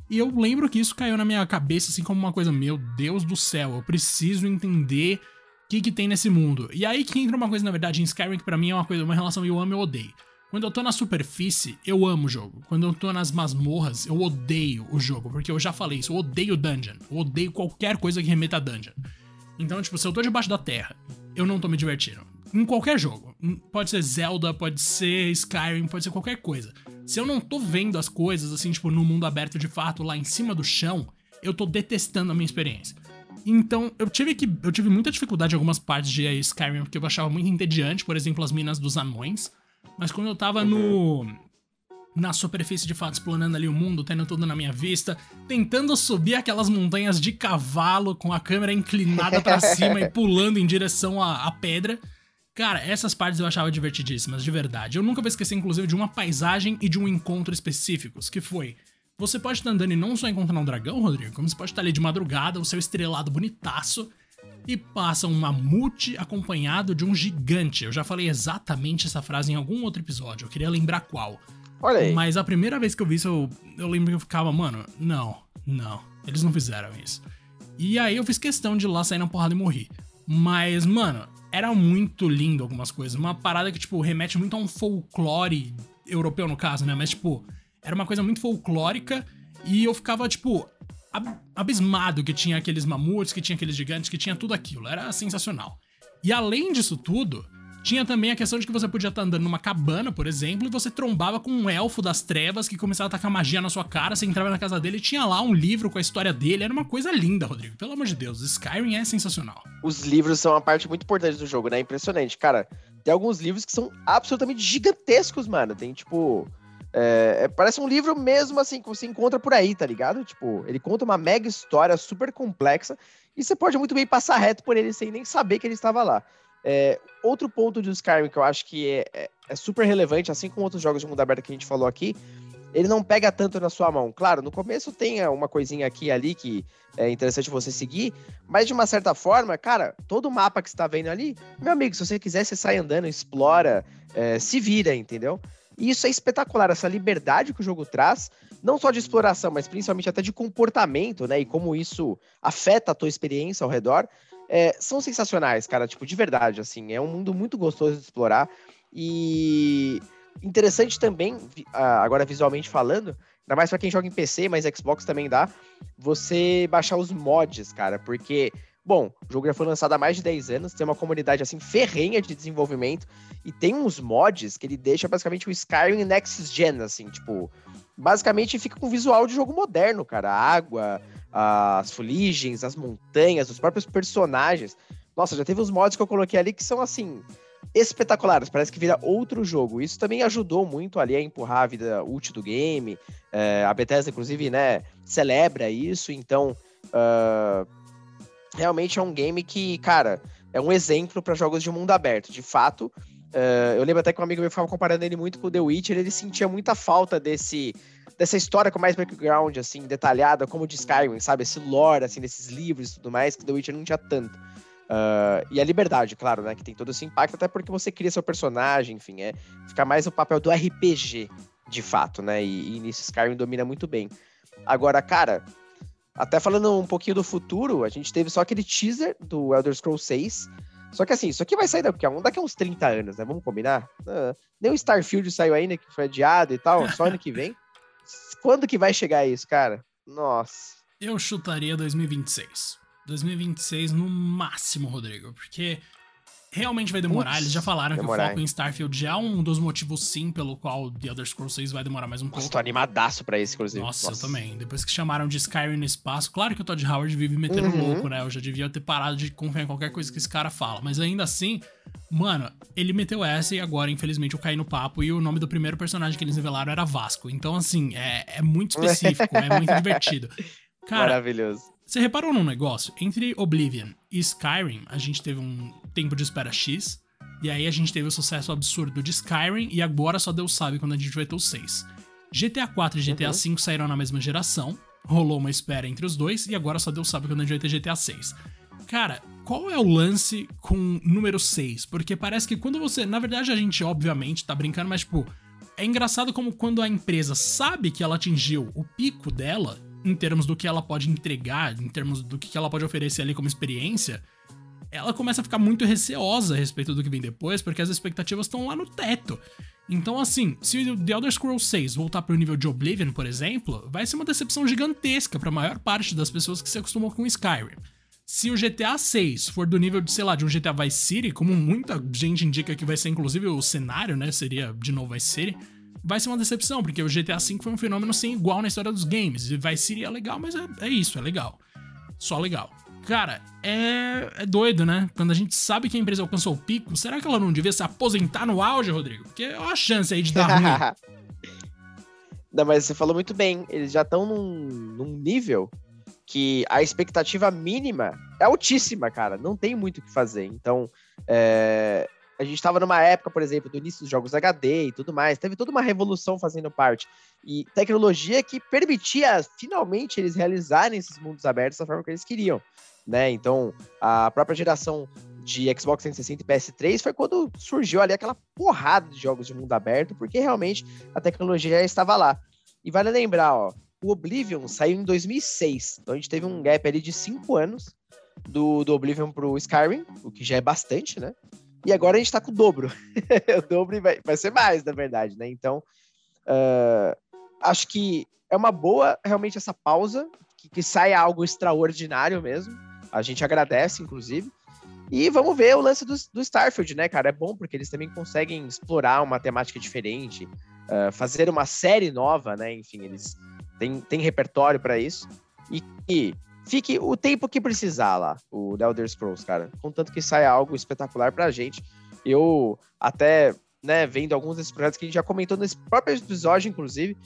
E eu lembro que isso caiu na minha cabeça, assim, como uma coisa, meu Deus do céu, eu preciso entender o que, que tem nesse mundo. E aí que entra uma coisa, na verdade, em Skyrim, que pra mim é uma coisa, uma relação eu amo e eu odeio. Quando eu tô na superfície, eu amo o jogo. Quando eu tô nas masmorras, eu odeio o jogo. Porque eu já falei isso, eu odeio dungeon. Eu odeio qualquer coisa que remeta a dungeon. Então, tipo, se eu tô debaixo da terra, eu não tô me divertindo. Em qualquer jogo. Pode ser Zelda, pode ser Skyrim, pode ser qualquer coisa. Se eu não tô vendo as coisas, assim, tipo, no mundo aberto de fato, lá em cima do chão, eu tô detestando a minha experiência. Então, eu tive que. Eu tive muita dificuldade em algumas partes de Skyrim, porque eu achava muito entediante, por exemplo, as minas dos anões. Mas quando eu tava no na superfície de fato, explorando ali o mundo, tendo tudo na minha vista, tentando subir aquelas montanhas de cavalo com a câmera inclinada para cima e pulando em direção à, à, pedra. Cara, essas partes eu achava divertidíssimas, de verdade. Eu nunca vou esquecer, inclusive, de uma paisagem e de um encontro específicos, que foi. Você pode estar andando e não só encontrar um dragão, Rodrigo, como você pode estar ali de madrugada, o seu estrelado bonitaço, e passa um mamute acompanhado de um gigante. Eu já falei exatamente essa frase em algum outro episódio, eu queria lembrar qual. Olha aí. Mas a primeira vez que eu vi isso, eu, eu lembro que eu ficava, mano, não, não, eles não fizeram isso. E aí eu fiz questão de ir lá sair na porrada e morrer. Mas, mano, era muito lindo algumas coisas. Uma parada que, tipo, remete muito a um folclore europeu, no caso, né? Mas, tipo, era uma coisa muito folclórica e eu ficava, tipo, abismado que tinha aqueles mamutes, que tinha aqueles gigantes, que tinha tudo aquilo. Era sensacional. E além disso tudo, tinha também a questão de que você podia estar andando numa cabana, por exemplo, e você trombava com um elfo das trevas que começava a tacar magia na sua cara, você entrava na casa dele e tinha lá um livro com a história dele. Era uma coisa linda, Rodrigo. Pelo amor de Deus, Skyrim é sensacional. Os livros são uma parte muito importante do jogo, né? Impressionante. Cara, tem alguns livros que são absolutamente gigantescos, mano. Tem, tipo. É, é, parece um livro mesmo assim que você encontra por aí, tá ligado? Tipo, ele conta uma mega história super complexa e você pode muito bem passar reto por ele sem nem saber que ele estava lá. É, outro ponto do Skyrim que eu acho que é, é, é, super relevante, assim como outros jogos de mundo aberto que a gente falou aqui, ele não pega tanto na sua mão. Claro, no começo tem uma coisinha aqui e ali que é interessante você seguir, mas de uma certa forma, cara, todo o mapa que você tá vendo ali, meu amigo, se você quiser, você sai andando, explora, é, se vira, entendeu? E isso é espetacular, essa liberdade que o jogo traz, não só de exploração, mas principalmente até de comportamento, né? E como isso afeta a tua experiência ao redor é, são sensacionais, cara, tipo, de verdade, assim, é um mundo muito gostoso de explorar. E interessante também, agora visualmente falando, ainda mais para quem joga em PC, mas Xbox também dá, você baixar os mods, cara, porque Bom, o jogo já foi lançado há mais de 10 anos, tem uma comunidade assim ferrenha de desenvolvimento e tem uns mods que ele deixa basicamente o Skyrim Next Gen, assim, tipo, basicamente fica com visual de jogo moderno, cara, água, as fuligens, as montanhas, os próprios personagens. Nossa, já teve os mods que eu coloquei ali que são assim espetaculares, parece que vira outro jogo. Isso também ajudou muito ali a empurrar a vida útil do game. É, a Bethesda, inclusive, né, celebra isso, então uh, realmente é um game que, cara, é um exemplo para jogos de mundo aberto. De fato, uh, eu lembro até que um amigo meu ficava comparando ele muito com o The Witcher, ele sentia muita falta desse dessa história com mais background, assim, detalhada, como de Skyrim, sabe? Esse lore, assim, desses livros e tudo mais, que The Witcher não tinha tanto. Uh, e a liberdade, claro, né? Que tem todo esse impacto, até porque você cria seu personagem, enfim, é fica mais o papel do RPG, de fato, né? E, e nisso Skyrim domina muito bem. Agora, cara, até falando um pouquinho do futuro, a gente teve só aquele teaser do Elder Scrolls 6. Só que assim, isso aqui vai sair daqui a, daqui a uns 30 anos, né? Vamos combinar? Uh, nem o Starfield saiu ainda, que foi adiado e tal, só ano que vem. Quando que vai chegar isso, cara? Nossa. Eu chutaria 2026. 2026 no máximo, Rodrigo, porque realmente vai demorar. Eles já falaram demorar, que o foco em Starfield já é um dos motivos, sim, pelo qual The Elder Scrolls 6 vai demorar mais um Nossa, pouco. tô animadaço pra esse, inclusive. Nossa, eu também. Depois que chamaram de Skyrim no espaço, claro que o Todd Howard vive metendo Uhum. louco, né? Eu já devia ter parado de confiar em qualquer coisa que esse cara fala. Mas ainda assim, mano, ele meteu essa e agora, infelizmente, eu caí no papo e o nome do primeiro personagem que eles revelaram era Vasco. Então, assim, é, é muito específico, é muito divertido. Cara, Maravilhoso. você reparou num negócio? Entre Oblivion e Skyrim, a gente teve um tempo de espera X. E aí a gente teve o sucesso absurdo de Skyrim. E agora só Deus sabe quando a gente vai ter o 6. GTA 4 e GTA Uhum. 5 saíram na mesma geração. Rolou uma espera entre os dois. E agora só Deus sabe quando a gente vai ter GTA 6. Cara, qual é o lance com número 6? Porque parece que quando você. Na verdade, a gente, obviamente, tá brincando, mas, tipo. É engraçado como quando a empresa sabe que ela atingiu o pico dela, em termos do que ela pode entregar, em termos do que ela pode oferecer ali como experiência, ela começa a ficar muito receosa a respeito do que vem depois, porque as expectativas estão lá no teto. Então, assim, se o The Elder Scrolls 6 voltar pro nível de Oblivion, por exemplo, vai ser uma decepção gigantesca pra maior parte das pessoas que se acostumou com Skyrim. Se o GTA 6 for do nível de, sei lá, de um GTA Vice City, como muita gente indica que vai ser inclusive o cenário, né, seria de novo Vice City, vai ser uma decepção, porque o GTA 5 foi um fenômeno sem igual na história dos games. E Vice City é legal, mas é, é isso, é legal. Só legal. Cara, é, é doido, né? Quando a gente sabe que a empresa alcançou o pico, será que ela não devia se aposentar no auge, Rodrigo? Porque é uma chance aí de dar ruim. Não, mas você falou muito bem. Eles já estão num, num nível que a expectativa mínima é altíssima, cara. Não tem muito o que fazer. Então, é, a gente estava numa época, por exemplo, do início dos jogos HD e tudo mais. Teve toda uma revolução fazendo parte. E tecnologia que permitia finalmente eles realizarem esses mundos abertos da forma que eles queriam. Né? Então, a própria geração de Xbox 360 e PS3 foi quando surgiu ali aquela porrada de jogos de mundo aberto, porque realmente a tecnologia já estava lá. E vale lembrar, ó, o Oblivion saiu em 2006, então a gente teve um gap ali de 5 anos do, do Oblivion pro Skyrim, o que já é bastante, né? E agora a gente tá com o dobro. o dobro vai, vai ser mais, na verdade, né? Então, uh, acho que é uma boa realmente essa pausa, que, que saia algo extraordinário mesmo. A gente agradece, inclusive. E vamos ver o lance do, do, Starfield, né, cara? É bom porque eles também conseguem explorar uma temática diferente, uh, fazer uma série nova, né? Enfim, eles têm, têm repertório para isso. E, e, fique o tempo que precisar lá, o The Elder Scrolls, cara. Contanto que saia algo espetacular pra gente. Eu até, né, vendo alguns desses projetos que a gente já comentou nesse próprio episódio, inclusive,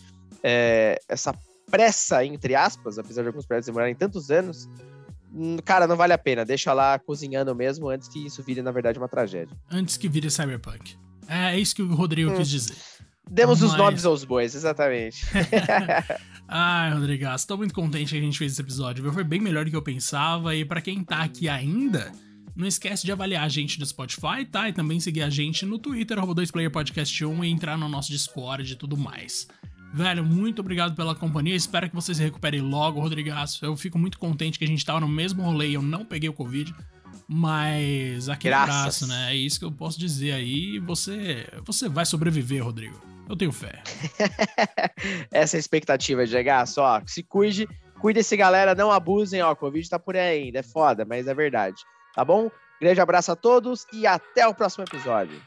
é, essa pressa, entre aspas, apesar de alguns projetos demorarem tantos anos, cara, não vale a pena. Deixa lá cozinhando mesmo antes que isso vire, na verdade, uma tragédia. Antes que vire Cyberpunk. É, é isso que o Rodrigo hum. quis dizer. Demos Mas... os nomes aos bois, exatamente. Ai, Rodrigaço, tô muito contente que a gente fez esse episódio. Foi bem melhor do que eu pensava. E para quem tá aqui ainda, não esquece de avaliar a gente no Spotify, tá? E também seguir a gente no Twitter, 2playerpodcast1 e entrar no nosso Discord e tudo mais. Velho, muito obrigado pela companhia. Espero que você se recupere logo, Rodrigaço. Eu fico muito contente que a gente tava no mesmo rolê e eu não peguei o Covid. Mas aquele abraço, né? É isso que eu posso dizer aí. Você, você vai sobreviver, Rodrigo. Eu tenho fé. Essa é a expectativa, Diego. Só, se cuide, cuide desse galera, não abusem, ó. O Covid tá por aí ainda, é foda, mas é verdade. Tá bom? Grande abraço a todos e até o próximo episódio.